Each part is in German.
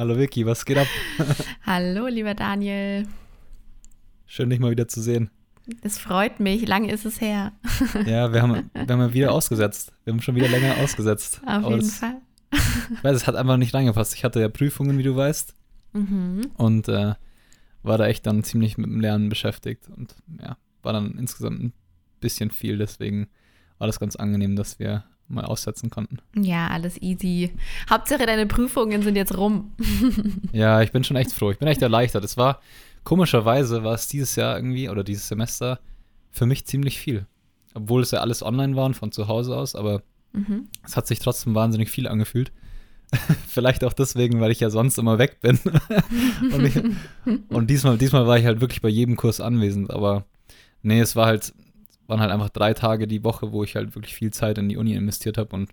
Hallo Vicky, was geht ab? Hallo, lieber Daniel. Schön, dich mal wieder zu sehen. Es freut mich. Lange ist es her. Ja, wir haben, wir haben wieder ausgesetzt. Wir haben schon wieder länger ausgesetzt. Auf jeden es- Fall. Ich weiß, es hat einfach nicht reingepasst. Ich hatte ja Prüfungen, wie du weißt. Mhm. Und äh, war da echt dann ziemlich mit dem Lernen beschäftigt. Und ja, war dann insgesamt ein bisschen viel. Deswegen war das ganz angenehm, dass wir mal aussetzen konnten. Ja, alles easy. Hauptsache, deine Prüfungen sind jetzt rum. Ja, ich bin schon echt froh. Ich bin echt erleichtert. Es war, komischerweise war es dieses Jahr irgendwie oder dieses Semester für mich ziemlich viel. Obwohl es ja alles online war und von zu Hause aus, aber Mhm. es hat sich trotzdem wahnsinnig viel angefühlt. Vielleicht auch deswegen, weil ich ja sonst immer weg bin. und, ich, und diesmal, diesmal war ich halt wirklich bei jedem Kurs anwesend, aber nee, es war halt, waren halt einfach drei Tage die Woche, wo ich halt wirklich viel Zeit in die Uni investiert habe und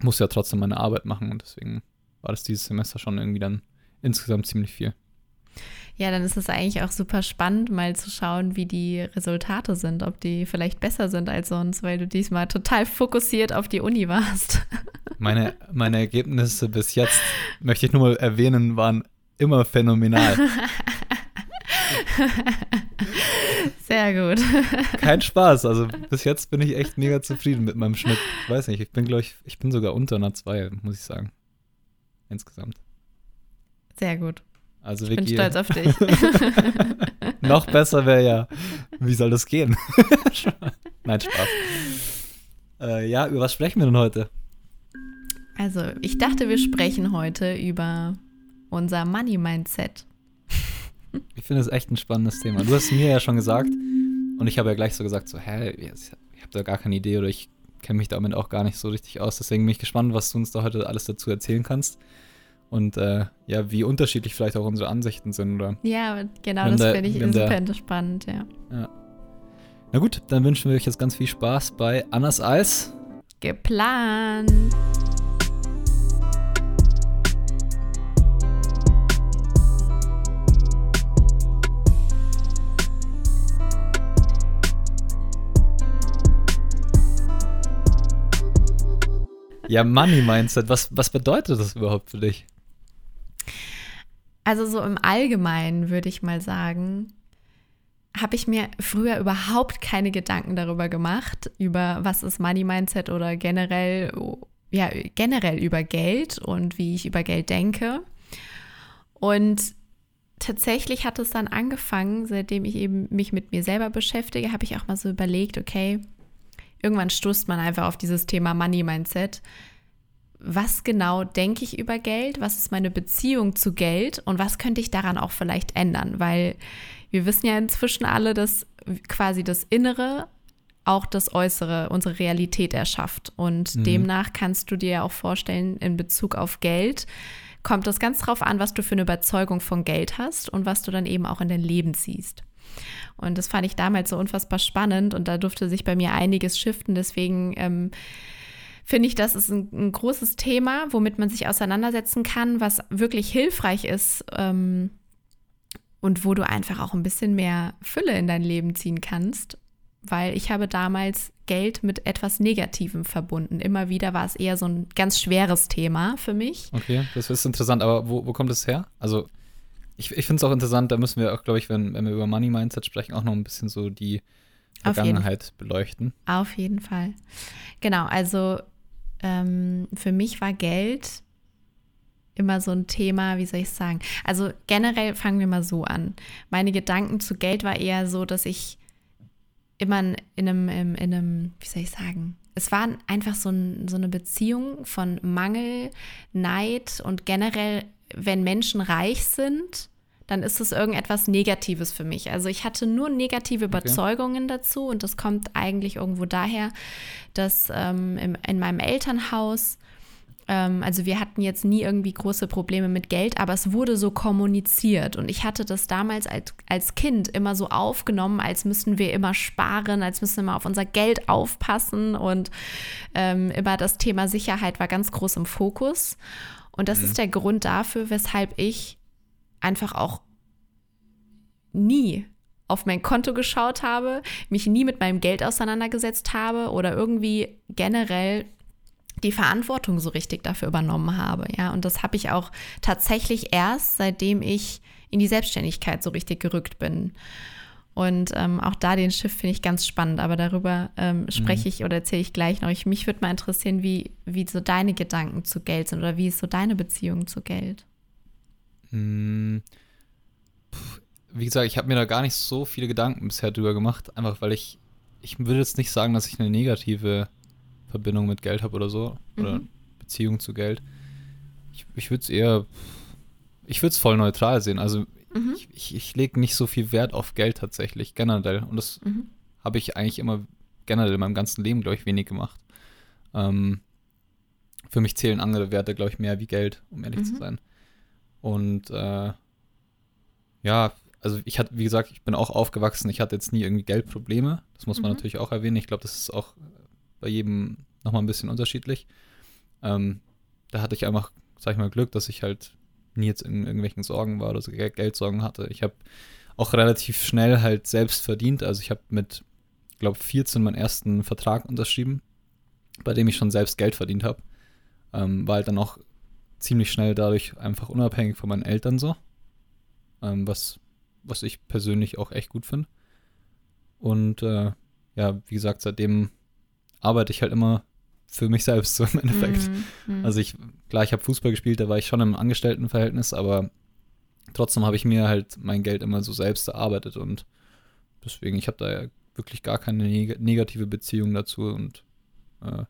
musste ja trotzdem meine Arbeit machen und deswegen war das dieses Semester schon irgendwie dann insgesamt ziemlich viel. Ja, dann ist es eigentlich auch super spannend, mal zu schauen, wie die Resultate sind, ob die vielleicht besser sind als sonst, weil du diesmal total fokussiert auf die Uni warst. Meine, meine Ergebnisse bis jetzt, möchte ich nur mal erwähnen, waren immer phänomenal. Sehr gut. Kein Spaß. Also bis jetzt bin ich echt mega zufrieden mit meinem Schnitt. Ich weiß nicht, ich bin, glaube ich, ich bin sogar unter einer 2, muss ich sagen. Insgesamt. Sehr gut. Also Ich bin Vicky, stolz auf dich. noch besser wäre ja, wie soll das gehen? Nein, Spaß. Äh, ja, über was sprechen wir denn heute? Also, ich dachte, wir sprechen heute über unser Money-Mindset. Ich finde es echt ein spannendes Thema. Du hast mir ja schon gesagt und ich habe ja gleich so gesagt, so, hä, ich habe da gar keine Idee oder ich kenne mich damit auch gar nicht so richtig aus. Deswegen bin ich gespannt, was du uns da heute alles dazu erzählen kannst. Und äh, ja, wie unterschiedlich vielleicht auch unsere Ansichten sind. Oder? Ja, genau, Wenn das finde ich wenn der- super spannend, ja. Na gut, dann wünschen wir euch jetzt ganz viel Spaß bei Annas Eis. Geplant. Ja, Money Mindset, was, was bedeutet das überhaupt für dich? Also so im Allgemeinen würde ich mal sagen, habe ich mir früher überhaupt keine Gedanken darüber gemacht, über was ist Money Mindset oder generell, ja, generell über Geld und wie ich über Geld denke. Und tatsächlich hat es dann angefangen, seitdem ich eben mich mit mir selber beschäftige, habe ich auch mal so überlegt, okay, irgendwann stoßt man einfach auf dieses Thema Money Mindset. Was genau denke ich über Geld? Was ist meine Beziehung zu Geld? Und was könnte ich daran auch vielleicht ändern? Weil wir wissen ja inzwischen alle, dass quasi das Innere auch das Äußere, unsere Realität erschafft. Und Mhm. demnach kannst du dir ja auch vorstellen, in Bezug auf Geld, kommt es ganz drauf an, was du für eine Überzeugung von Geld hast und was du dann eben auch in dein Leben ziehst. Und das fand ich damals so unfassbar spannend und da durfte sich bei mir einiges shiften. Deswegen ähm, finde ich, das ist ein, ein großes Thema, womit man sich auseinandersetzen kann, was wirklich hilfreich ist ähm, und wo du einfach auch ein bisschen mehr Fülle in dein Leben ziehen kannst. Weil ich habe damals Geld mit etwas Negativem verbunden. Immer wieder war es eher so ein ganz schweres Thema für mich. Okay, das ist interessant, aber wo, wo kommt es her? Also, ich, ich finde es auch interessant, da müssen wir auch, glaube ich, wenn, wenn wir über Money Mindset sprechen, auch noch ein bisschen so die Auf Vergangenheit beleuchten. Auf jeden Fall. Genau, also ähm, für mich war Geld immer so ein Thema, wie soll ich sagen? Also generell fangen wir mal so an. Meine Gedanken zu Geld war eher so, dass ich immer in einem, in einem wie soll ich sagen? Es war einfach so, ein, so eine Beziehung von Mangel, Neid und generell, wenn Menschen reich sind, dann ist es irgendetwas Negatives für mich. Also ich hatte nur negative Überzeugungen dazu und das kommt eigentlich irgendwo daher, dass ähm, im, in meinem Elternhaus, ähm, also wir hatten jetzt nie irgendwie große Probleme mit Geld, aber es wurde so kommuniziert und ich hatte das damals als, als Kind immer so aufgenommen, als müssten wir immer sparen, als müssen wir immer auf unser Geld aufpassen und ähm, immer das Thema Sicherheit war ganz groß im Fokus. Und das Mhm. ist der Grund dafür, weshalb ich einfach auch nie auf mein Konto geschaut habe, mich nie mit meinem Geld auseinandergesetzt habe oder irgendwie generell die Verantwortung so richtig dafür übernommen habe. Ja, und das habe ich auch tatsächlich erst, seitdem ich in die Selbstständigkeit so richtig gerückt bin. Und ähm, auch da den Schiff finde ich ganz spannend, aber darüber ähm, spreche mhm. ich oder erzähle ich gleich noch. Ich, mich würde mal interessieren, wie, wie so deine Gedanken zu Geld sind oder wie ist so deine Beziehung zu Geld? Hm. Wie gesagt, ich habe mir da gar nicht so viele Gedanken bisher drüber gemacht, einfach weil ich, ich würde jetzt nicht sagen, dass ich eine negative Verbindung mit Geld habe oder so, mhm. oder Beziehung zu Geld. Ich, ich würde es eher, ich würde es voll neutral sehen. Also Mhm. Ich, ich, ich lege nicht so viel Wert auf Geld tatsächlich, generell. Und das mhm. habe ich eigentlich immer generell in meinem ganzen Leben, glaube ich, wenig gemacht. Ähm, für mich zählen andere Werte, glaube ich, mehr wie Geld, um ehrlich mhm. zu sein. Und äh, ja, also ich hatte, wie gesagt, ich bin auch aufgewachsen, ich hatte jetzt nie irgendwie Geldprobleme. Das muss man mhm. natürlich auch erwähnen. Ich glaube, das ist auch bei jedem nochmal ein bisschen unterschiedlich. Ähm, da hatte ich einfach, sag ich mal, Glück, dass ich halt nie jetzt in irgendwelchen Sorgen war oder so Geldsorgen hatte. Ich habe auch relativ schnell halt selbst verdient. Also ich habe mit, glaube 14 meinen ersten Vertrag unterschrieben, bei dem ich schon selbst Geld verdient habe. Ähm, war halt dann auch ziemlich schnell dadurch einfach unabhängig von meinen Eltern so. Ähm, was, was ich persönlich auch echt gut finde. Und äh, ja, wie gesagt, seitdem arbeite ich halt immer für mich selbst so im Endeffekt. Mm, mm. Also ich, klar, ich habe Fußball gespielt, da war ich schon im Angestelltenverhältnis, aber trotzdem habe ich mir halt mein Geld immer so selbst erarbeitet und deswegen, ich habe da ja wirklich gar keine neg negative Beziehung dazu und äh,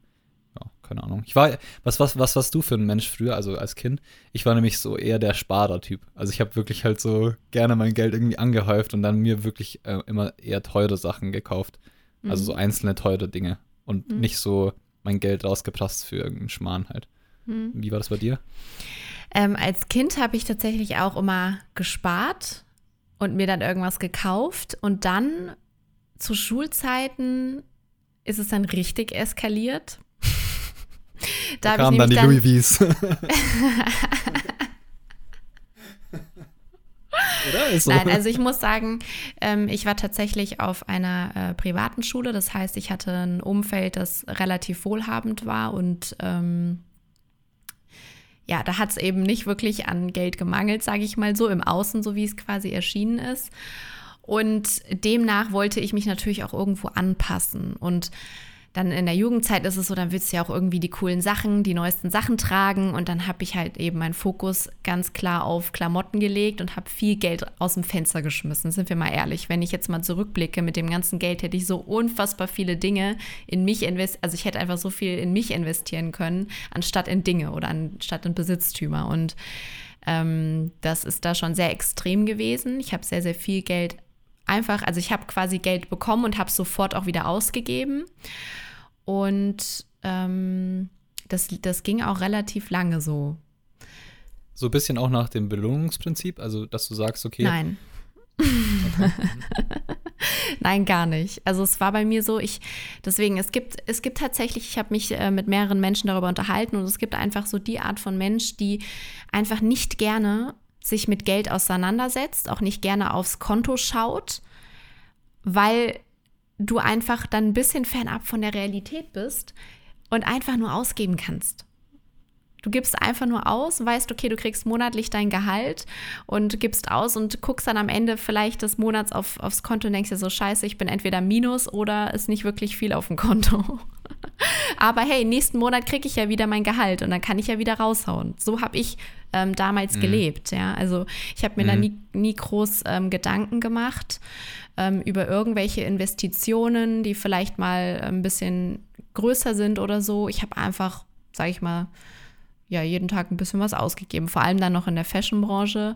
keine Ahnung. Ich war, was, was, was warst du für ein Mensch früher, also als Kind? Ich war nämlich so eher der Sparer-Typ. Also ich habe wirklich halt so gerne mein Geld irgendwie angehäuft und dann mir wirklich äh, immer eher teure Sachen gekauft. Mhm. Also so mhm. einzelne teure Dinge und mhm. nicht so mein Geld rausgepresst für irgendeinen Schmarrn halt. Hm. Wie war das bei dir? Ähm, als Kind habe ich tatsächlich auch immer gespart und mir dann irgendwas gekauft und dann zu Schulzeiten ist es dann richtig eskaliert. Da, da kamen dann die dann, Louis V's. Oder? So. Nein, also ich muss sagen, ähm, ich war tatsächlich auf einer äh, privaten Schule. Das heißt, ich hatte ein Umfeld, das relativ wohlhabend war und ähm, ja, da hat es eben nicht wirklich an Geld gemangelt, sage ich mal so, im Außen, so wie es quasi erschienen ist. Und demnach wollte ich mich natürlich auch irgendwo anpassen. Und dann in der Jugendzeit ist es so, dann willst du ja auch irgendwie die coolen Sachen, die neuesten Sachen tragen. Und dann habe ich halt eben meinen Fokus ganz klar auf Klamotten gelegt und habe viel Geld aus dem Fenster geschmissen. Sind wir mal ehrlich, wenn ich jetzt mal zurückblicke, mit dem ganzen Geld hätte ich so unfassbar viele Dinge in mich investiert. Also ich hätte einfach so viel in mich investieren können, anstatt in Dinge oder anstatt in Besitztümer. Und ähm, das ist da schon sehr extrem gewesen. Ich habe sehr, sehr viel Geld einfach, also ich habe quasi Geld bekommen und habe sofort auch wieder ausgegeben. Und ähm, das, das ging auch relativ lange so. So ein bisschen auch nach dem Belohnungsprinzip, also dass du sagst, okay. Nein. Nein, gar nicht. Also es war bei mir so, ich, deswegen, es gibt, es gibt tatsächlich, ich habe mich äh, mit mehreren Menschen darüber unterhalten und es gibt einfach so die Art von Mensch, die einfach nicht gerne sich mit Geld auseinandersetzt, auch nicht gerne aufs Konto schaut, weil du einfach dann ein bisschen fernab von der Realität bist und einfach nur ausgeben kannst. Du gibst einfach nur aus, weißt, okay, du kriegst monatlich dein Gehalt und gibst aus und guckst dann am Ende vielleicht des Monats auf, aufs Konto und denkst dir so, scheiße, ich bin entweder Minus oder ist nicht wirklich viel auf dem Konto. Aber hey, nächsten Monat kriege ich ja wieder mein Gehalt und dann kann ich ja wieder raushauen. So habe ich ähm, damals mhm. gelebt, ja. Also ich habe mir mhm. da nie, nie groß ähm, Gedanken gemacht ähm, über irgendwelche Investitionen, die vielleicht mal ein bisschen größer sind oder so. Ich habe einfach, sage ich mal, ja, jeden Tag ein bisschen was ausgegeben, vor allem dann noch in der Fashionbranche.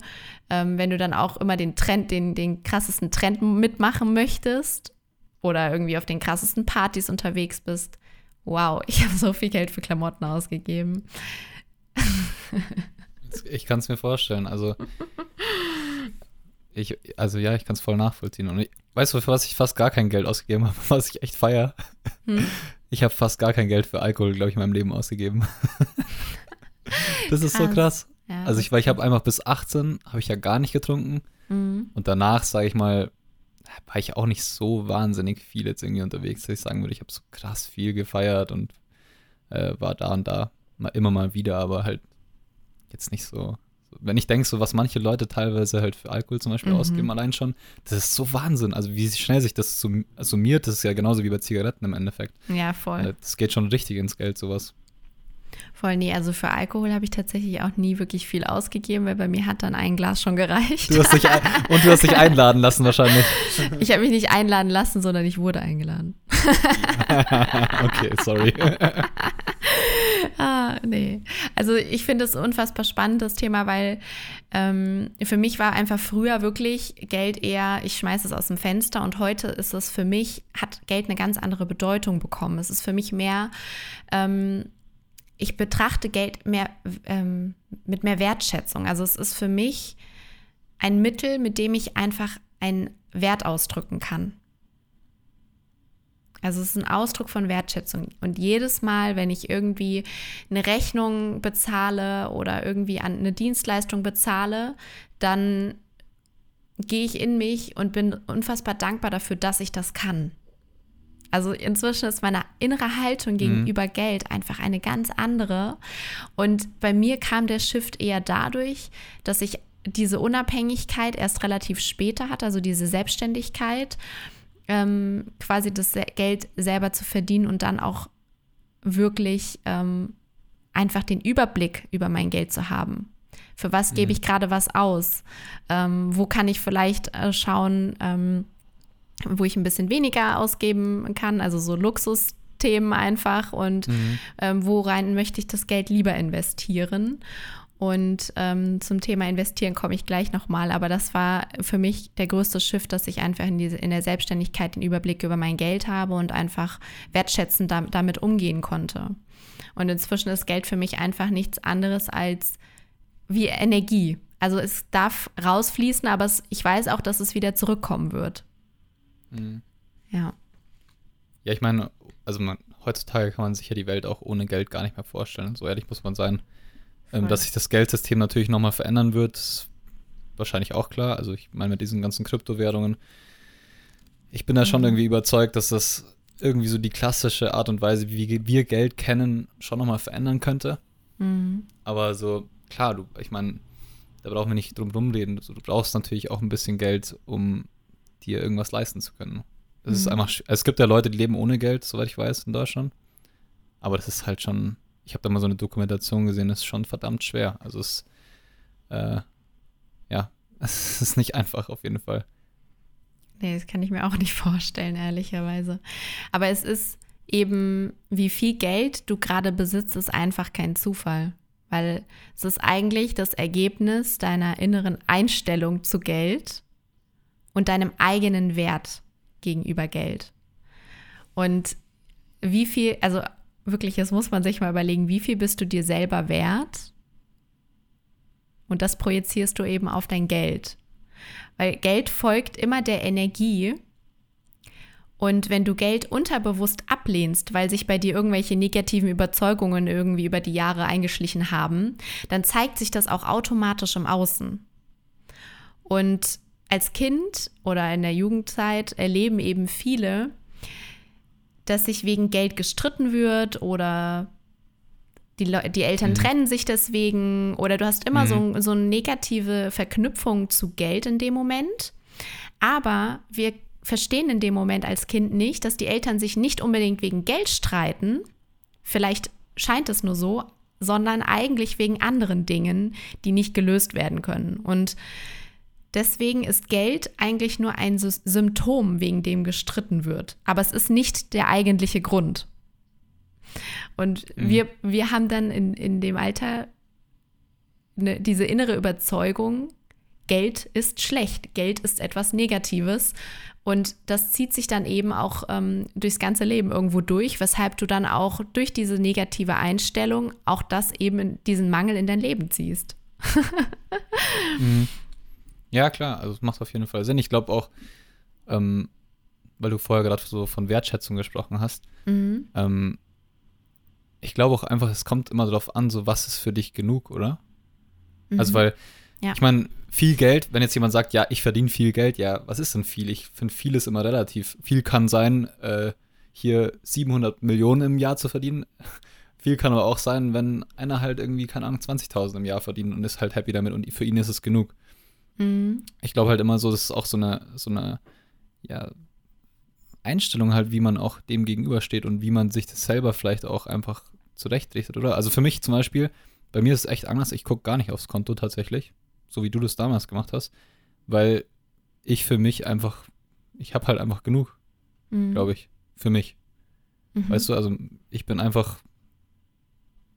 Ähm, wenn du dann auch immer den Trend, den, den krassesten Trend mitmachen möchtest oder irgendwie auf den krassesten Partys unterwegs bist, wow, ich habe so viel Geld für Klamotten ausgegeben. ich kann es mir vorstellen. Also ich, also ja, ich kann es voll nachvollziehen. Und ich, weißt du, für was ich fast gar kein Geld ausgegeben habe, was ich echt feier? Hm? Ich habe fast gar kein Geld für Alkohol, glaube ich, in meinem Leben ausgegeben. das krass. ist so krass. Ja, also ich, weil ich habe einfach bis 18 habe ich ja gar nicht getrunken. Mhm. Und danach, sage ich mal, war ich auch nicht so wahnsinnig viel jetzt irgendwie unterwegs, dass ich sagen würde, ich habe so krass viel gefeiert und äh, war da und da mal, immer mal wieder, aber halt jetzt nicht so. Wenn ich denke, so was manche Leute teilweise halt für Alkohol zum Beispiel Mhm. ausgeben, allein schon, das ist so Wahnsinn. Also wie schnell sich das sum- summiert, das ist ja genauso wie bei Zigaretten im Endeffekt. Ja, voll. Äh, Das geht schon richtig ins Geld, sowas. Voll, nee, also für Alkohol habe ich tatsächlich auch nie wirklich viel ausgegeben, weil bei mir hat dann ein Glas schon gereicht. Du hast dich und du hast dich einladen lassen wahrscheinlich. Ich habe mich nicht einladen lassen, sondern ich wurde eingeladen. okay, sorry. Nee. Also ich finde es unfassbar spannend, das Thema, weil ähm, für mich war einfach früher wirklich Geld eher, ich schmeiße es aus dem Fenster und heute ist es für mich, hat Geld eine ganz andere Bedeutung bekommen. Es ist für mich mehr, ähm, ich betrachte Geld mehr ähm, mit mehr Wertschätzung. Also es ist für mich ein Mittel, mit dem ich einfach einen Wert ausdrücken kann. Also es ist ein Ausdruck von Wertschätzung. Und jedes Mal, wenn ich irgendwie eine Rechnung bezahle oder irgendwie an eine Dienstleistung bezahle, dann gehe ich in mich und bin unfassbar dankbar dafür, dass ich das kann. Also inzwischen ist meine innere Haltung gegenüber Geld einfach eine ganz andere. Und bei mir kam der Shift eher dadurch, dass ich diese Unabhängigkeit erst relativ später hatte, also diese Selbstständigkeit ähm, quasi das Geld selber zu verdienen und dann auch wirklich ähm, einfach den Überblick über mein Geld zu haben. Für was gebe ich gerade was aus? Ähm, wo kann ich vielleicht äh, schauen, ähm, wo ich ein bisschen weniger ausgeben kann? Also so Luxusthemen einfach und ähm, worein möchte ich das Geld lieber investieren? Und ähm, zum Thema Investieren komme ich gleich nochmal, aber das war für mich der größte Shift, dass ich einfach in, diese, in der Selbstständigkeit den Überblick über mein Geld habe und einfach wertschätzend dam- damit umgehen konnte. Und inzwischen ist Geld für mich einfach nichts anderes als wie Energie. Also es darf rausfließen, aber es, ich weiß auch, dass es wieder zurückkommen wird. Mhm. Ja. Ja, ich meine, also man, heutzutage kann man sich ja die Welt auch ohne Geld gar nicht mehr vorstellen. So ehrlich muss man sein. Ähm, dass sich das Geldsystem natürlich nochmal verändern wird, ist wahrscheinlich auch klar. Also ich meine, mit diesen ganzen Kryptowährungen, ich bin da schon Mhm. irgendwie überzeugt, dass das irgendwie so die klassische Art und Weise, wie wir Geld kennen, schon nochmal verändern könnte. Mhm. Aber so, klar, du, ich meine, da brauchen wir nicht drum rumreden. So, du brauchst natürlich auch ein bisschen Geld, um dir irgendwas leisten zu können. Es ist Mhm. einfach, sch- es gibt ja Leute, die leben ohne Geld, soweit ich weiß, in Deutschland. Aber das ist halt schon, ich habe da mal so eine Dokumentation gesehen, das ist schon verdammt schwer. Also es, äh, ja, es ist nicht einfach auf jeden Fall. Nee, das kann ich mir auch nicht vorstellen, ehrlicherweise. Aber es ist eben, wie viel Geld du gerade besitzt, ist einfach kein Zufall. Weil es ist eigentlich das Ergebnis deiner inneren Einstellung zu Geld und deinem eigenen Wert gegenüber Geld. Und wie viel, also wirklich, das muss man sich mal überlegen, wie viel bist du dir selber wert? Und das projizierst du eben auf dein Geld. Weil Geld folgt immer der Energie. Und wenn du Geld unterbewusst ablehnst, weil sich bei dir irgendwelche negativen Überzeugungen irgendwie über die Jahre eingeschlichen haben, dann zeigt sich das auch automatisch im Außen. Und als Kind oder in der Jugendzeit erleben eben viele, dass sich wegen Geld gestritten wird oder die, Leu- die Eltern Mhm. trennen sich deswegen oder du hast immer Mhm. so, so eine negative Verknüpfung zu Geld in dem Moment. Aber wir verstehen in dem Moment als Kind nicht, dass die Eltern sich nicht unbedingt wegen Geld streiten, vielleicht scheint es nur so, sondern eigentlich wegen anderen Dingen, die nicht gelöst werden können. Und deswegen ist Geld eigentlich nur ein Sy- Symptom, wegen dem gestritten wird. Aber es ist nicht der eigentliche Grund. Und Mhm. wir, wir haben dann in, in dem Alter ne, diese innere Überzeugung, Geld ist schlecht, Geld ist etwas Negatives. Und das zieht sich dann eben auch ähm, durchs ganze Leben irgendwo durch, weshalb du dann auch durch diese negative Einstellung auch das eben in diesen Mangel in dein Leben ziehst. Mhm. Ja, klar, also es macht auf jeden Fall Sinn. Ich glaube auch, ähm, weil du vorher gerade so von Wertschätzung gesprochen hast, Mhm. ähm, ich glaube auch einfach, es kommt immer darauf an, so was ist für dich genug, oder? Also, Mhm. weil, Ja. ich meine, viel Geld, wenn jetzt jemand sagt, ja, ich verdiene viel Geld, ja, was ist denn viel? Ich finde, viel ist immer relativ. Viel kann sein, äh, hier 700 Millionen im Jahr zu verdienen. viel kann aber auch sein, wenn einer halt irgendwie, keine Ahnung, 20.000 im Jahr verdient und ist halt happy damit und für ihn ist es genug. Mhm. Ich glaube halt immer so, das ist auch so eine, so eine, ja, Einstellung halt, wie man auch dem gegenübersteht und wie man sich das selber vielleicht auch einfach zurechtrichtet, oder? Also für mich zum Beispiel, bei mir ist es echt anders, ich gucke gar nicht aufs Konto tatsächlich, so wie du das damals gemacht hast, weil ich für mich einfach, ich habe halt einfach genug, Mhm. glaube ich, für mich. Mhm. Weißt du, also ich bin einfach,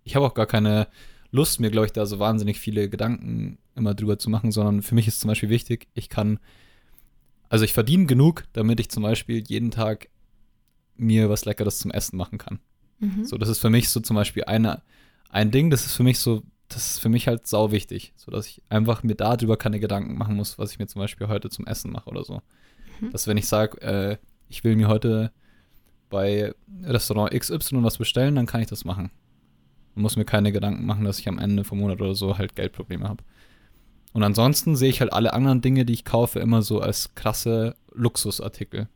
ich habe auch gar keine Lust, mir, glaube ich, da so wahnsinnig viele Gedanken immer drüber zu machen, sondern für mich ist zum Beispiel wichtig, ich kann, also ich verdiene genug, damit ich zum Beispiel jeden Tag mir was Leckeres zum Essen machen kann. Mhm. So, das ist für mich so zum Beispiel eine, ein Ding, das ist für mich so, das ist für mich halt sau wichtig, so dass ich einfach mir darüber keine Gedanken machen muss, was ich mir zum Beispiel heute zum Essen mache oder so. Mhm. Dass wenn ich sage, äh, ich will mir heute bei Restaurant XY was bestellen, dann kann ich das machen. Und muss mir keine Gedanken machen, dass ich am Ende vom Monat oder so halt Geldprobleme habe. Und ansonsten sehe ich halt alle anderen Dinge, die ich kaufe, immer so als krasse Luxusartikel.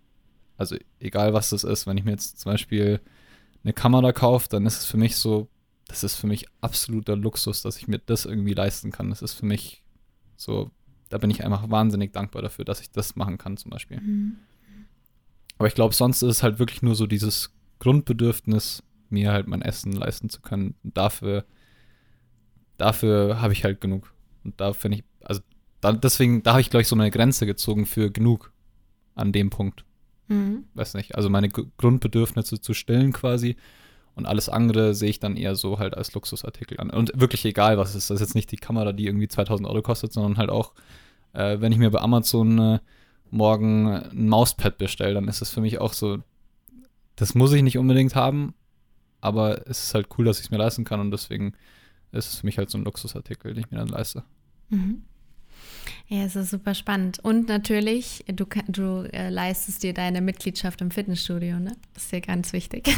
Also egal was das ist, wenn ich mir jetzt zum Beispiel eine Kamera kaufe, dann ist es für mich so, das ist für mich absoluter Luxus, dass ich mir das irgendwie leisten kann. Das ist für mich so, da bin ich einfach wahnsinnig dankbar dafür, dass ich das machen kann zum Beispiel. Mhm. Aber ich glaube, sonst ist es halt wirklich nur so dieses Grundbedürfnis, mir halt mein Essen leisten zu können. Und dafür, dafür habe ich halt genug. Und da finde ich, also da, deswegen, da habe ich, glaube ich, so meine Grenze gezogen für genug an dem Punkt. Mhm. Weiß nicht. Also meine G Grundbedürfnisse zu stillen quasi. Und alles andere sehe ich dann eher so halt als Luxusartikel an. Und wirklich egal, was es ist. Das ist jetzt nicht die Kamera, die irgendwie 2000 Euro kostet, sondern halt auch, äh, wenn ich mir bei Amazon äh, morgen ein Mauspad bestelle, dann ist es für mich auch so, das muss ich nicht unbedingt haben, aber es ist halt cool, dass ich es mir leisten kann und deswegen ist es für mich halt so ein Luxusartikel, den ich mir dann leiste. Mhm. Ja, es ist super spannend. Und natürlich, du, du äh, leistest dir deine Mitgliedschaft im Fitnessstudio, ne? Das ist dir ganz wichtig.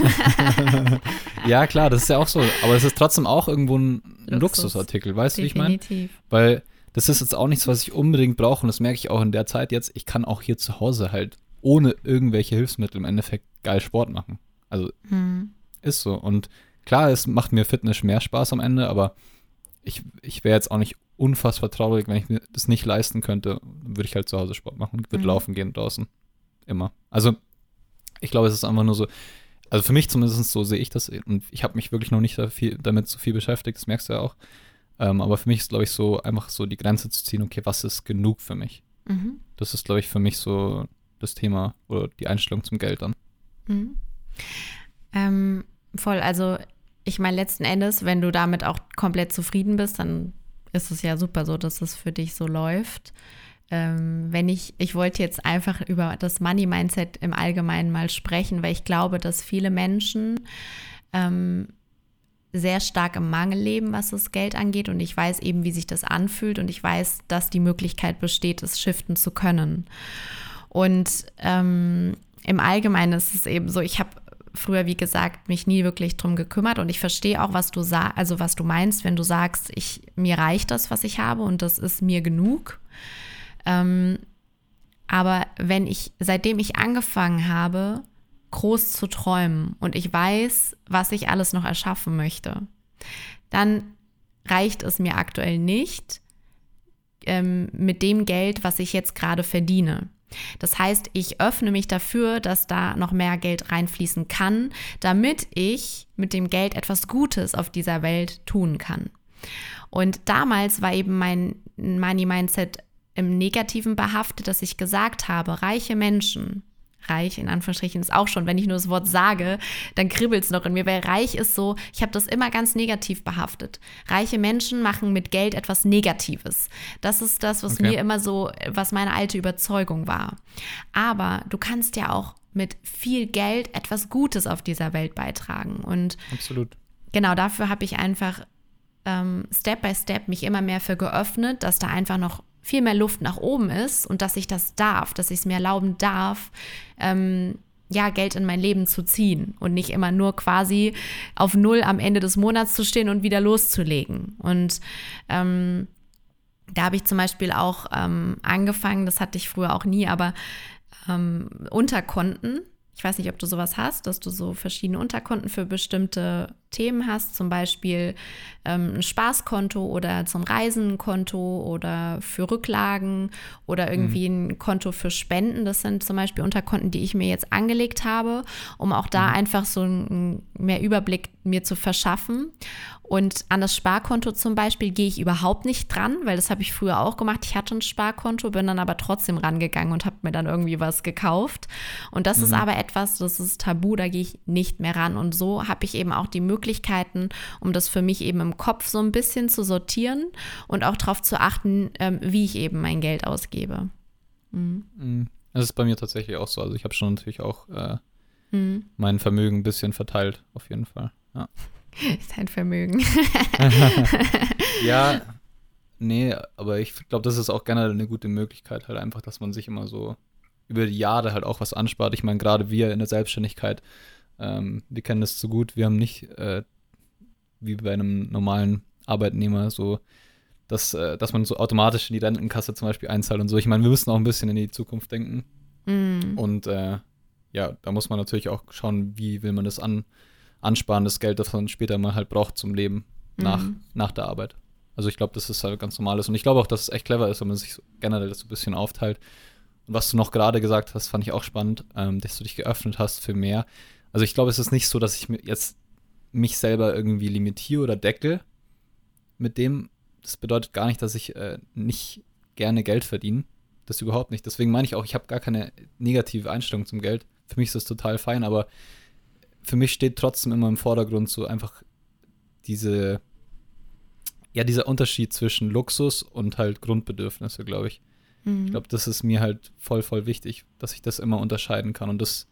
ja, klar, das ist ja auch so, aber es ist trotzdem auch irgendwo ein, ein Luxus. Luxusartikel, weißt du, wie ich meine? Definitiv. Weil das ist jetzt auch nichts, was ich unbedingt brauche und das merke ich auch in der Zeit jetzt. Ich kann auch hier zu Hause halt ohne irgendwelche Hilfsmittel im Endeffekt geil Sport machen. Also Hm. Ist so. Und klar, es macht mir Fitness mehr Spaß am Ende, aber ich, ich wäre jetzt auch nicht unfassbar traurig, wenn ich mir das nicht leisten könnte, dann würde ich halt zu Hause Sport machen, würde Mhm. laufen gehen draußen. Immer. Also ich glaube, es ist einfach nur so, also für mich zumindest so sehe ich das und ich habe mich wirklich noch nicht da viel, damit so viel beschäftigt, das merkst du ja auch. Ähm, aber für mich ist, glaube ich, so einfach so die Grenze zu ziehen, okay, was ist genug für mich? Mhm. Das ist, glaube ich, für mich so das Thema oder die Einstellung zum Geld dann. Mhm. Ähm, voll, also ich meine, letzten Endes, wenn du damit auch komplett zufrieden bist, dann ist es ja super so, dass es für dich so läuft. Ähm, wenn ich, ich wollte jetzt einfach über das Money-Mindset im Allgemeinen mal sprechen, weil ich glaube, dass viele Menschen ähm, sehr stark im Mangel leben, was das Geld angeht. Und ich weiß eben, wie sich das anfühlt. Und ich weiß, dass die Möglichkeit besteht, es shiften zu können. Und ähm, im Allgemeinen ist es eben so, ich habe früher, wie gesagt, mich nie wirklich drum gekümmert und ich verstehe auch, was du sa also was du meinst, wenn du sagst, ich, mir reicht das, was ich habe und das ist mir genug. Ähm, aber wenn ich, seitdem ich angefangen habe, groß zu träumen und ich weiß, was ich alles noch erschaffen möchte, dann reicht es mir aktuell nicht ähm, mit dem Geld, was ich jetzt gerade verdiene. Das heißt, ich öffne mich dafür, dass da noch mehr Geld reinfließen kann, damit ich mit dem Geld etwas Gutes auf dieser Welt tun kann. Und damals war eben mein Money Mindset im Negativen behaftet, dass ich gesagt habe, reiche Menschen, reich in Anführungsstrichen ist auch schon, wenn ich nur das Wort sage, dann kribbelt es noch in mir, weil reich ist so, ich habe das immer ganz negativ behaftet. Reiche Menschen machen mit Geld etwas Negatives. Das ist das, was Okay. mir immer so, was meine alte Überzeugung war. Aber du kannst ja auch mit viel Geld etwas Gutes auf dieser Welt beitragen. Und Absolut. genau dafür habe ich einfach ähm, Step by Step mich immer mehr für geöffnet, dass da einfach noch viel mehr Luft nach oben ist und dass ich das darf, dass ich es mir erlauben darf, ähm, ja, Geld in mein Leben zu ziehen und nicht immer nur quasi auf Null am Ende des Monats zu stehen und wieder loszulegen. Und ähm, da habe ich zum Beispiel auch ähm, angefangen, das hatte ich früher auch nie, aber ähm, Unterkonten. Ich weiß nicht, ob du sowas hast, dass du so verschiedene Unterkonten für bestimmte Themen hast, zum Beispiel ähm, ein Spaßkonto oder zum Reisen ein Konto oder für Rücklagen oder irgendwie mhm. ein Konto für Spenden. Das sind zum Beispiel Unterkonten, die ich mir jetzt angelegt habe, um auch da mhm. einfach so einen mehr Überblick mir zu verschaffen. Und an das Sparkonto zum Beispiel gehe ich überhaupt nicht dran, weil das habe ich früher auch gemacht. Ich hatte ein Sparkonto, bin dann aber trotzdem rangegangen und habe mir dann irgendwie was gekauft. Und das mhm. ist aber etwas, das ist tabu, da gehe ich nicht mehr ran. Und so habe ich eben auch die Möglichkeiten, um das für mich eben im Kopf so ein bisschen zu sortieren und auch darauf zu achten, ähm, wie ich eben mein Geld ausgebe. Mhm. mhm. Das ist bei mir tatsächlich auch so. Also ich habe schon natürlich auch äh, mhm. mein Vermögen ein bisschen verteilt, auf jeden Fall. Ja. Sein Vermögen. ja, nee, aber ich glaube, das ist auch generell eine gute Möglichkeit, halt einfach, dass man sich immer so über die Jahre halt auch was anspart. Ich meine, gerade wir in der Selbstständigkeit, ähm, wir kennen das so gut, wir haben nicht äh, wie bei einem normalen Arbeitnehmer so, dass, äh, dass man so automatisch in die Rentenkasse zum Beispiel einzahlt und so. Ich meine, wir müssen auch ein bisschen in die Zukunft denken. Mm. Und äh, ja, da muss man natürlich auch schauen, wie will man das an, ansparen, das Geld, das man später mal halt braucht zum Leben nach, mhm. nach der Arbeit. Also ich glaube, das ist halt ganz normales. Und ich glaube auch, dass es echt clever ist, wenn man sich so generell das so ein bisschen aufteilt. Und was du noch gerade gesagt hast, fand ich auch spannend, ähm, dass du dich geöffnet hast für mehr. Also ich glaube, es ist nicht so, dass ich mir jetzt mich selber irgendwie limitiere oder decke mit dem. Das bedeutet gar nicht, dass ich äh, nicht gerne Geld verdiene. Das überhaupt nicht. Deswegen meine ich auch, ich habe gar keine negative Einstellung zum Geld. Für mich ist das total fein, aber für mich steht trotzdem immer im Vordergrund so einfach diese, ja, dieser Unterschied zwischen Luxus und halt Grundbedürfnisse, glaube ich. Mhm. Ich glaube, das ist mir halt voll, voll wichtig, dass ich das immer unterscheiden kann. Und das,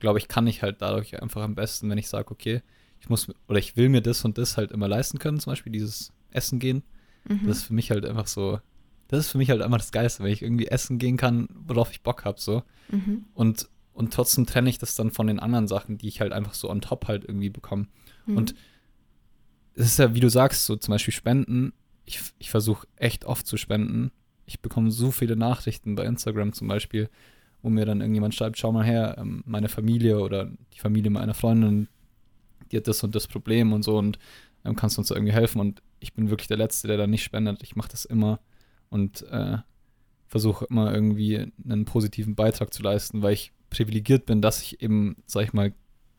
glaube ich, kann ich halt dadurch einfach am besten, wenn ich sage, okay, ich muss oder ich will mir das und das halt immer leisten können, zum Beispiel dieses Essen gehen. Mhm. Das ist für mich halt einfach so, das ist für mich halt einfach das Geilste, wenn ich irgendwie essen gehen kann, worauf ich Bock habe, so. Mhm. Und und trotzdem trenne ich das dann von den anderen Sachen, die ich halt einfach so on top halt irgendwie bekomme. Mhm. Und es ist ja, wie du sagst, so zum Beispiel Spenden. Ich, ich versuche echt oft zu spenden. Ich bekomme so viele Nachrichten bei Instagram zum Beispiel, wo mir dann irgendjemand schreibt, schau mal her, ähm, meine Familie oder die Familie meiner Freundin, die hat das und das Problem und so und ähm, kannst du uns da irgendwie helfen. Und ich bin wirklich der Letzte, der da nicht spendet. Ich mache das immer und äh, versuche immer irgendwie einen positiven Beitrag zu leisten, weil ich privilegiert bin, dass ich eben, sag ich mal,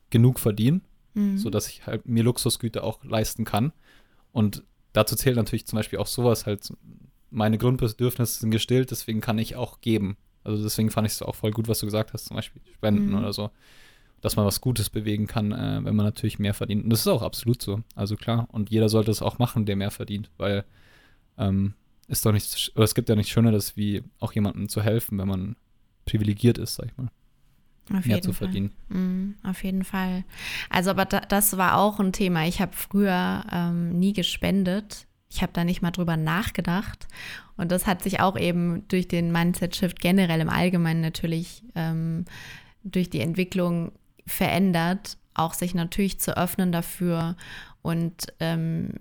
genug verdiene, mhm. sodass ich halt mir Luxusgüter auch leisten kann. Und dazu zählt natürlich zum Beispiel auch sowas halt, meine Grundbedürfnisse sind gestillt, deswegen kann ich auch geben. Also deswegen fand ich es auch voll gut, was du gesagt hast, zum Beispiel Spenden mhm. oder so. Dass man was Gutes bewegen kann, äh, wenn man natürlich mehr verdient. Und das ist auch absolut so. Also klar. Und jeder sollte es auch machen, der mehr verdient, weil ähm, ist doch nichts, oder es gibt ja nichts Schöneres, wie auch jemandem zu helfen, wenn man privilegiert ist, sag ich mal. Auf mehr zu verdienen. Mm, auf jeden Fall. Also, aber da, das war auch ein Thema. Ich habe früher ähm, nie gespendet. Ich habe da nicht mal drüber nachgedacht. Und das hat sich auch eben durch den Mindset-Shift generell im Allgemeinen natürlich ähm, durch die Entwicklung verändert, auch sich natürlich zu öffnen dafür und ähm,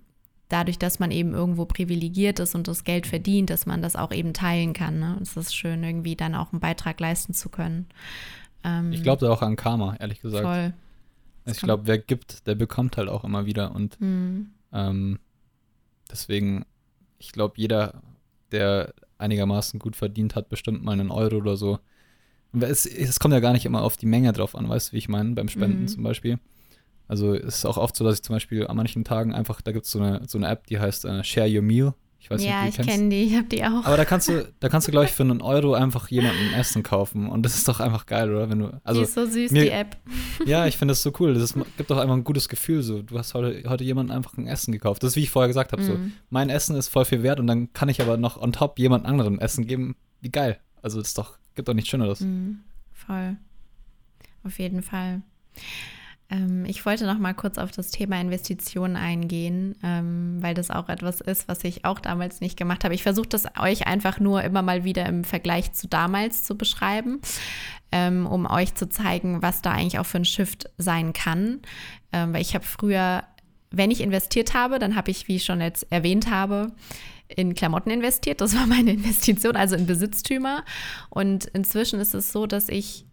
dadurch, dass man eben irgendwo privilegiert ist und das Geld verdient, dass man das auch eben teilen kann. Ne? Es ist schön, irgendwie dann auch einen Beitrag leisten zu können. Ähm, ich glaube da auch an Karma, ehrlich gesagt. Voll. ich glaube, wer gibt, der bekommt halt auch immer wieder. Und mhm. ähm, deswegen, ich glaube, jeder, der einigermaßen gut verdient hat, bestimmt mal einen Euro oder so. Es, es, kommt ja gar nicht immer auf die Menge drauf an, weißt du, wie ich meine, beim Spenden mhm. zum Beispiel. Also es ist auch oft so, dass ich zum Beispiel an manchen Tagen einfach, da gibt es so eine, so eine App, die heißt äh, Share Your Meal. Ich weiß ja, nicht, ich kenne die, ich habe die auch. Aber da kannst du, da kannst du, glaube ich, für einen Euro einfach jemandem Essen kaufen. Und das ist doch einfach geil, oder? Wenn du, also, die ist so süß, mir, die App. Ja, ich finde das so cool. Das ist, gibt doch einfach ein gutes Gefühl. So. Du hast heute, heute jemandem einfach ein Essen gekauft. Das ist, wie ich vorher gesagt habe. Mm. So. Mein Essen ist voll viel wert und dann kann ich aber noch on top jemand anderem Essen geben. Wie geil. Also das ist doch, gibt doch nichts Schöneres. Mm, voll. Auf jeden Fall. Ähm, ich wollte noch mal kurz auf das Thema Investitionen eingehen, ähm, weil das auch etwas ist, was ich auch damals nicht gemacht habe. Ich versuche das euch einfach nur immer mal wieder im Vergleich zu damals zu beschreiben, ähm, um euch zu zeigen, was da eigentlich auch für ein Shift sein kann. weil ich habe früher, wenn ich investiert habe, dann habe ich, wie ich schon jetzt erwähnt habe, in Klamotten investiert. Das war meine Investition, also in Besitztümer. Und inzwischen ist es so, dass ich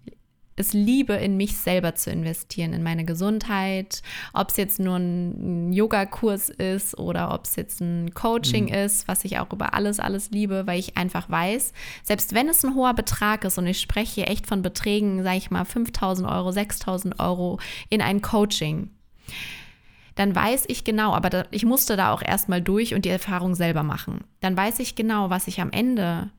es liebe, in mich selber zu investieren, in meine Gesundheit, ob es jetzt nur ein Yogakurs ist oder ob es jetzt ein Coaching mhm. ist, was ich auch über alles, alles liebe, weil ich einfach weiß, selbst wenn es ein hoher Betrag ist und ich spreche hier echt von Beträgen, sage ich mal 5000 Euro, 6000 Euro in ein Coaching, dann weiß ich genau, aber da, ich musste da auch erstmal durch und die Erfahrung selber machen. Dann weiß ich genau, was ich am Ende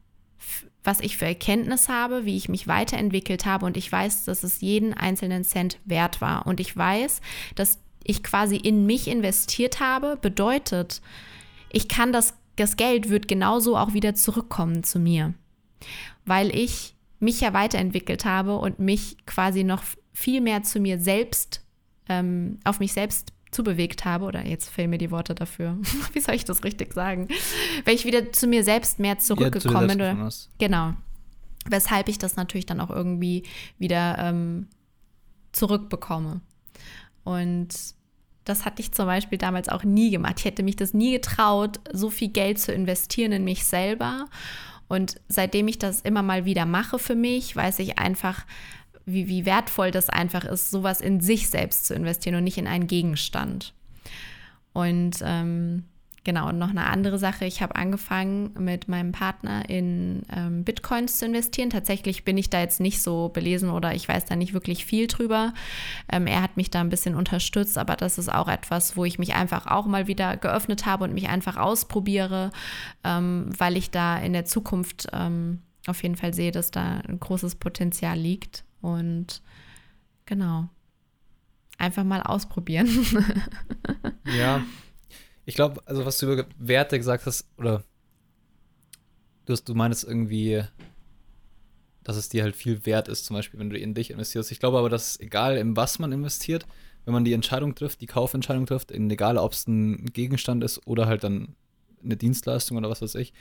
was ich für Erkenntnis habe, wie ich mich weiterentwickelt habe und ich weiß, dass es jeden einzelnen Cent wert war. Und ich weiß, dass ich quasi in mich investiert habe, bedeutet, ich kann das, das Geld wird genauso auch wieder zurückkommen zu mir, weil ich mich ja weiterentwickelt habe und mich quasi noch viel mehr zu mir selbst, ähm, auf mich selbst zubewegt habe, oder jetzt fehlen mir die Worte dafür, wie soll ich das richtig sagen, weil ich wieder zu mir selbst mehr zurückgekommen bin. Ja, genau. Weshalb ich das natürlich dann auch irgendwie wieder ähm, zurückbekomme. Und das hatte ich zum Beispiel damals auch nie gemacht. Ich hätte mich das nie getraut, so viel Geld zu investieren in mich selber. Und seitdem ich das immer mal wieder mache für mich, weiß ich einfach, wie, wie wertvoll das einfach ist, sowas in sich selbst zu investieren und nicht in einen Gegenstand. Und ähm, genau, und noch eine andere Sache, ich habe angefangen mit meinem Partner in ähm, Bitcoins zu investieren. Tatsächlich bin ich da jetzt nicht so belesen oder ich weiß da nicht wirklich viel drüber. Ähm, er hat mich da ein bisschen unterstützt, aber das ist auch etwas, wo ich mich einfach auch mal wieder geöffnet habe und mich einfach ausprobiere, ähm, weil ich da in der Zukunft ähm, auf jeden Fall sehe, dass da ein großes Potenzial liegt. Und genau, einfach mal ausprobieren. ja, ich glaube, also was du über Werte gesagt hast, oder du, hast, du meinst irgendwie, dass es dir halt viel wert ist, zum Beispiel, wenn du in dich investierst. Ich glaube aber, dass egal in was man investiert, wenn man die Entscheidung trifft, die Kaufentscheidung trifft, egal ob es ein Gegenstand ist oder halt dann eine Dienstleistung oder was weiß ich,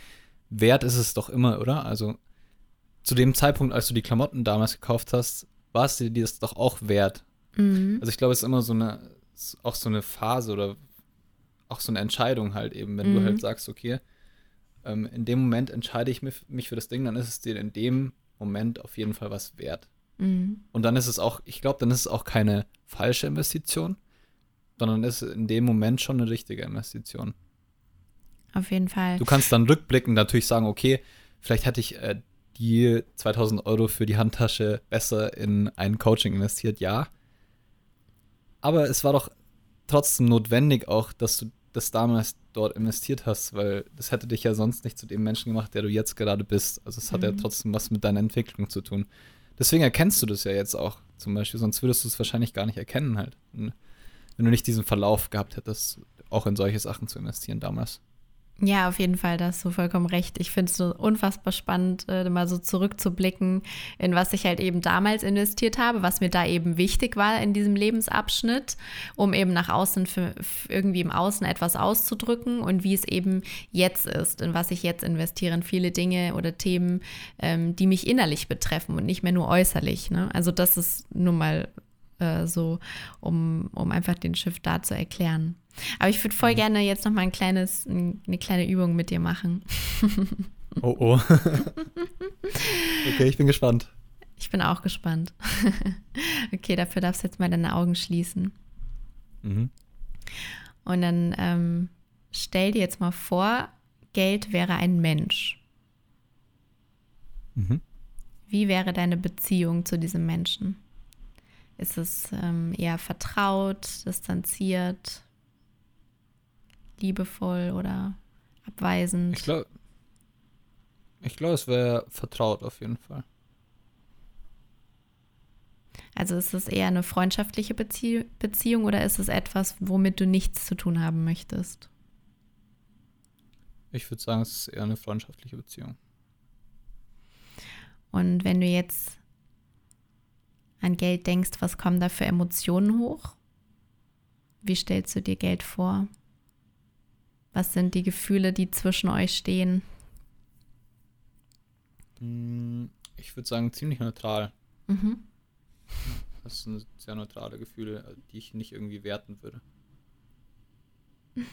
wert ist es doch immer, oder? Also zu dem Zeitpunkt, als du die Klamotten damals gekauft hast, war es dir das doch auch wert. Mhm. Also ich glaube, es ist immer so eine, auch so eine Phase oder auch so eine Entscheidung halt eben, wenn mhm. du halt sagst, okay, ähm, in dem Moment entscheide ich mich, mich für das Ding, dann ist es dir in dem Moment auf jeden Fall was wert. Mhm. Und dann ist es auch, ich glaube, dann ist es auch keine falsche Investition, sondern ist in dem Moment schon eine richtige Investition. Auf jeden Fall. Du kannst dann rückblickend natürlich sagen, okay, vielleicht hätte ich äh, die 2000 Euro für die Handtasche besser in ein Coaching investiert, ja. Aber es war doch trotzdem notwendig auch, dass du das damals dort investiert hast, weil das hätte dich ja sonst nicht zu dem Menschen gemacht, der du jetzt gerade bist. Also es hat mhm. ja trotzdem was mit deiner Entwicklung zu tun. Deswegen erkennst du das ja jetzt auch zum Beispiel, sonst würdest du es wahrscheinlich gar nicht erkennen halt. Wenn du nicht diesen Verlauf gehabt hättest, auch in solche Sachen zu investieren damals. Ja, auf jeden Fall, da hast du vollkommen recht. Ich finde es so unfassbar spannend, äh, mal so zurückzublicken, in was ich halt eben damals investiert habe, was mir da eben wichtig war in diesem Lebensabschnitt, um eben nach außen für, für irgendwie im Außen etwas auszudrücken und wie es eben jetzt ist, in was ich jetzt investiere, in viele Dinge oder Themen, ähm, die mich innerlich betreffen und nicht mehr nur äußerlich. Ne? Also das ist nun mal äh, so, um, um einfach den Shift da zu erklären. Aber ich würde voll mhm. gerne jetzt noch mal ein kleines, eine kleine Übung mit dir machen. oh oh. okay, ich bin gespannt. Ich bin auch gespannt. okay, dafür darfst du jetzt mal deine Augen schließen. Mhm. Und dann ähm, stell dir jetzt mal vor, Geld wäre ein Mensch. Mhm. Wie wäre deine Beziehung zu diesem Menschen? Ist es ähm, eher vertraut, distanziert, liebevoll oder abweisend? Ich glaube, ich glaube, es wäre vertraut auf jeden Fall. Also ist es eher eine freundschaftliche Bezie Beziehung oder ist es etwas, womit du nichts zu tun haben möchtest? Ich würde sagen, es ist eher eine freundschaftliche Beziehung. Und wenn du jetzt an Geld denkst, was kommen da für Emotionen hoch? Wie stellst du dir Geld vor? Was sind die Gefühle, die zwischen euch stehen? Hm, ich würde sagen, ziemlich neutral. Mhm. Das sind sehr neutrale Gefühle, die ich nicht irgendwie werten würde.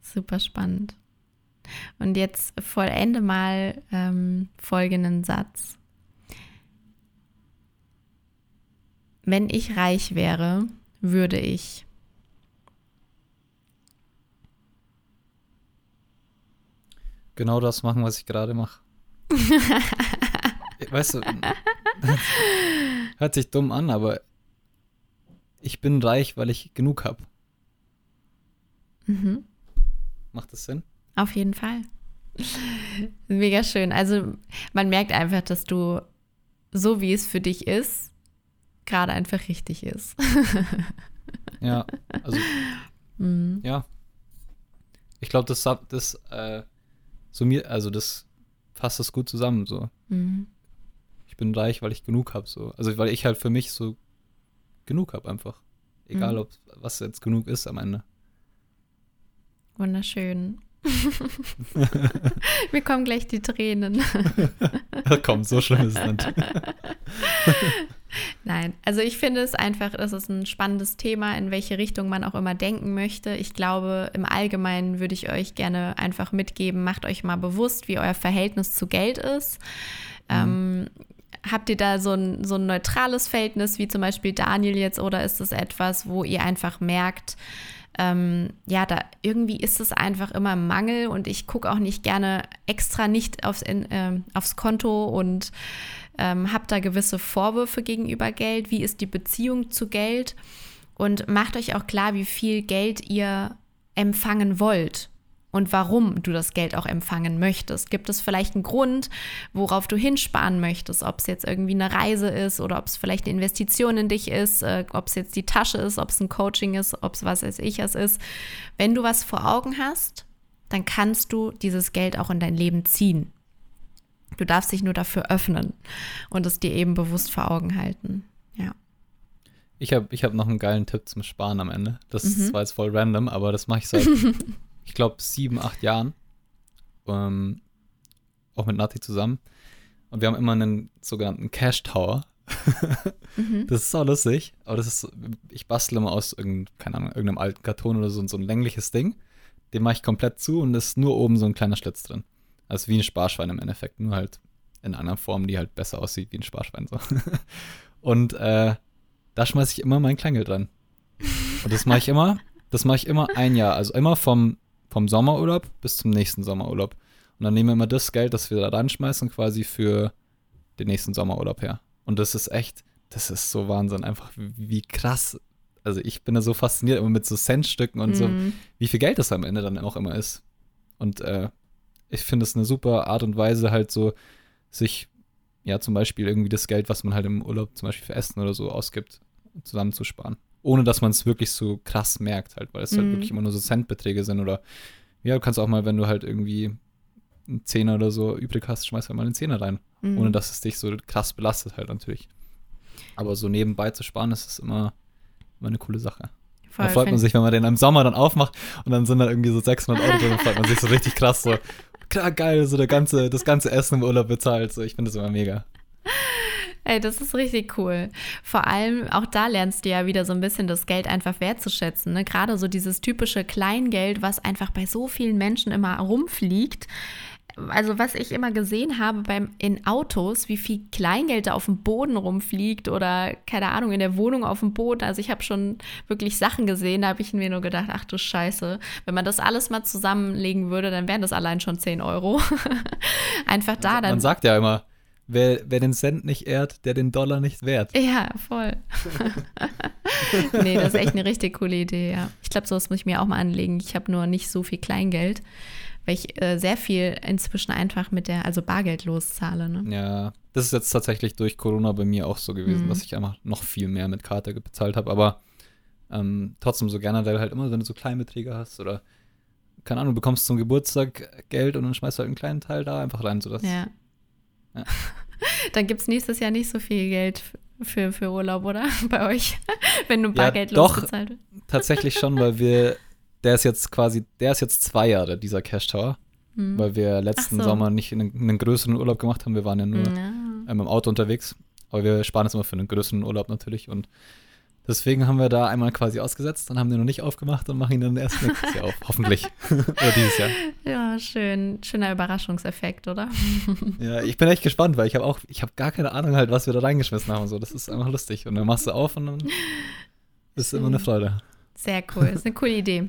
Super spannend. Und jetzt vollende mal ähm, folgenden Satz. Wenn ich reich wäre, würde ich. Genau das machen, was ich gerade mache. weißt du, hört sich dumm an, aber ich bin reich, weil ich genug habe. Mhm. Macht das Sinn? Auf jeden Fall. Mega schön. Also man merkt einfach, dass du so wie es für dich ist, gerade einfach richtig ist. ja, also Mhm. ja. Ich glaube, das das äh, summiert, also das fasst das gut zusammen. So, Mhm. ich bin reich, weil ich genug habe. So, also weil ich halt für mich so genug habe einfach. Egal, Mhm. ob was jetzt genug ist am Ende. Wunderschön. Mir kommen gleich die Tränen. Komm, so schlimm ist es nicht. Nein, also ich finde es einfach, das ist ein spannendes Thema, in welche Richtung man auch immer denken möchte. Ich glaube, im Allgemeinen würde ich euch gerne einfach mitgeben, macht euch mal bewusst, wie euer Verhältnis zu Geld ist. Ähm, habt ihr da so ein, so ein neutrales Verhältnis, wie zum Beispiel Daniel jetzt, oder ist es etwas, wo ihr einfach merkt, ähm, ja, da irgendwie ist es einfach immer ein Mangel und ich gucke auch nicht gerne extra nicht aufs, in, ähm, aufs Konto und ähm, habe da gewisse Vorwürfe gegenüber Geld. Wie ist die Beziehung zu Geld? Und macht euch auch klar, wie viel Geld ihr empfangen wollt und warum du das Geld auch empfangen möchtest. Gibt es vielleicht einen Grund, worauf du hinsparen möchtest? Ob es jetzt irgendwie eine Reise ist oder ob es vielleicht eine Investition in dich ist, äh, ob es jetzt die Tasche ist, ob es ein Coaching ist, ob es was weiß ich es ist. Wenn du was vor Augen hast, dann kannst du dieses Geld auch in dein Leben ziehen. Du darfst dich nur dafür öffnen und es dir eben bewusst vor Augen halten. Ja. Ich habe ich hab noch einen geilen Tipp zum Sparen am Ende. Das ist Mhm. zwar jetzt voll random, aber das mache ich seit, ich glaube, sieben, acht Jahren. Ähm, auch mit Nati zusammen. Und wir haben immer einen sogenannten Cash Tower. Mhm. Das ist auch lustig, aber das ist, ich bastle immer aus keine Ahnung, irgendeinem alten Karton oder so, so ein längliches Ding. Den mache ich komplett zu und es ist nur oben so ein kleiner Schlitz drin. Also wie ein Sparschwein im Endeffekt, nur halt in einer Form, die halt besser aussieht wie ein Sparschwein. So. Und äh, da schmeiße ich immer mein Kleingeld dran. Und das mache ich immer, das mache ich immer ein Jahr. Also immer vom, vom Sommerurlaub bis zum nächsten Sommerurlaub. Und dann nehmen wir immer das Geld, das wir da reinschmeißen, quasi für den nächsten Sommerurlaub her. Und das ist echt, das ist so Wahnsinn, einfach wie, krass. Also ich bin da so fasziniert immer mit so Centstücken und so, Mhm. wie viel Geld das am Ende dann auch immer ist. Und äh, ich finde es eine super Art und Weise, halt so sich, ja, zum Beispiel irgendwie das Geld, was man halt im Urlaub zum Beispiel für Essen oder so ausgibt, zusammenzusparen. Ohne dass man es wirklich so krass merkt, halt, weil es halt Mhm. wirklich immer nur so Centbeträge sind oder ja, du kannst auch mal, wenn du halt irgendwie einen Zehner oder so übrig hast, schmeiß halt mal einen Zehner rein. Mhm. Ohne dass es dich so krass belastet halt natürlich. Aber so nebenbei zu sparen, das ist immer, immer eine coole Sache. Voll, da freut man sich, wenn man den im Sommer dann aufmacht und dann sind da irgendwie so 600 Euro drin, dann freut man sich so richtig krass so, klar, geil, so der ganze, das ganze Essen im Urlaub bezahlt. So, ich finde das immer mega. Ey, das ist richtig cool. Vor allem, auch da lernst du ja wieder so ein bisschen das Geld einfach wertzuschätzen. Ne? Gerade so dieses typische Kleingeld, was einfach bei so vielen Menschen immer rumfliegt. Also was ich immer gesehen habe beim, in Autos, wie viel Kleingeld da auf dem Boden rumfliegt oder keine Ahnung, in der Wohnung auf dem Boden. Also ich habe schon wirklich Sachen gesehen, da habe ich mir nur gedacht, ach du Scheiße, wenn man das alles mal zusammenlegen würde, dann wären das allein schon 10 Euro. Einfach da dann. Man sagt ja immer, wer, wer den Cent nicht ehrt, der den Dollar nicht wert. Ja, voll. nee, das ist echt eine richtig coole Idee, ja. Ich glaube, sowas muss ich mir auch mal anlegen. Ich habe nur nicht so viel Kleingeld, weil ich äh, sehr viel inzwischen einfach mit der, also Bargeld loszahle. Ne? Ja, das ist jetzt tatsächlich durch Corona bei mir auch so gewesen, Mhm. dass ich einfach noch viel mehr mit Karte bezahlt habe. Aber ähm, trotzdem so generell halt immer, wenn du so Kleinbeträge hast oder keine Ahnung, du bekommst zum Geburtstag Geld und dann schmeißt du halt einen kleinen Teil da einfach rein, sodass Ja. Ja. Dann gibt es nächstes Jahr nicht so viel Geld für, für Urlaub, oder? Bei euch, wenn du Ja, Bargeld doch. losbezahlt wird. tatsächlich schon, weil wir, der ist jetzt quasi, der ist jetzt zwei Jahre, dieser Cash Tower, Hm. weil wir letzten so. Sommer nicht einen, einen größeren Urlaub gemacht haben. Wir waren ja nur Ja. ähm, im Auto unterwegs, aber wir sparen jetzt immer für einen größeren Urlaub natürlich und Deswegen haben wir da einmal quasi ausgesetzt und haben den noch nicht aufgemacht und machen ihn dann erst nächstes Jahr auf. Hoffentlich. oder dieses Jahr. Ja, schön. Schöner Überraschungseffekt, oder? ja, ich bin echt gespannt, weil ich habe auch, ich habe gar keine Ahnung halt, was wir da reingeschmissen haben so. Das ist einfach lustig. Und dann machst du auf und dann ist immer eine Freude. Sehr cool. Das ist eine coole Idee.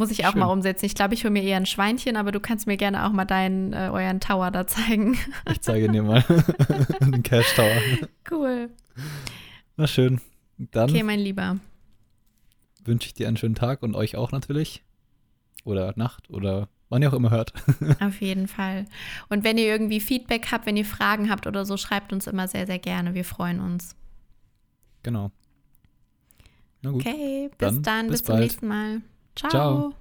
Muss ich auch Schön. mal umsetzen. Ich glaube, ich hole mir eher ein Schweinchen, aber du kannst mir gerne auch mal deinen, äh, euren Tower da zeigen. Ich zeige dir mal den Cash Tower. Cool. Na schön. Dann okay, mein Lieber. Wünsche ich dir einen schönen Tag und euch auch natürlich. Oder Nacht oder wann ihr auch immer hört. Auf jeden Fall. Und wenn ihr irgendwie Feedback habt, wenn ihr Fragen habt oder so, schreibt uns immer sehr, sehr gerne. Wir freuen uns. Genau. Okay, bis dann, dann bis, bis zum nächsten Mal. Ciao. Ciao.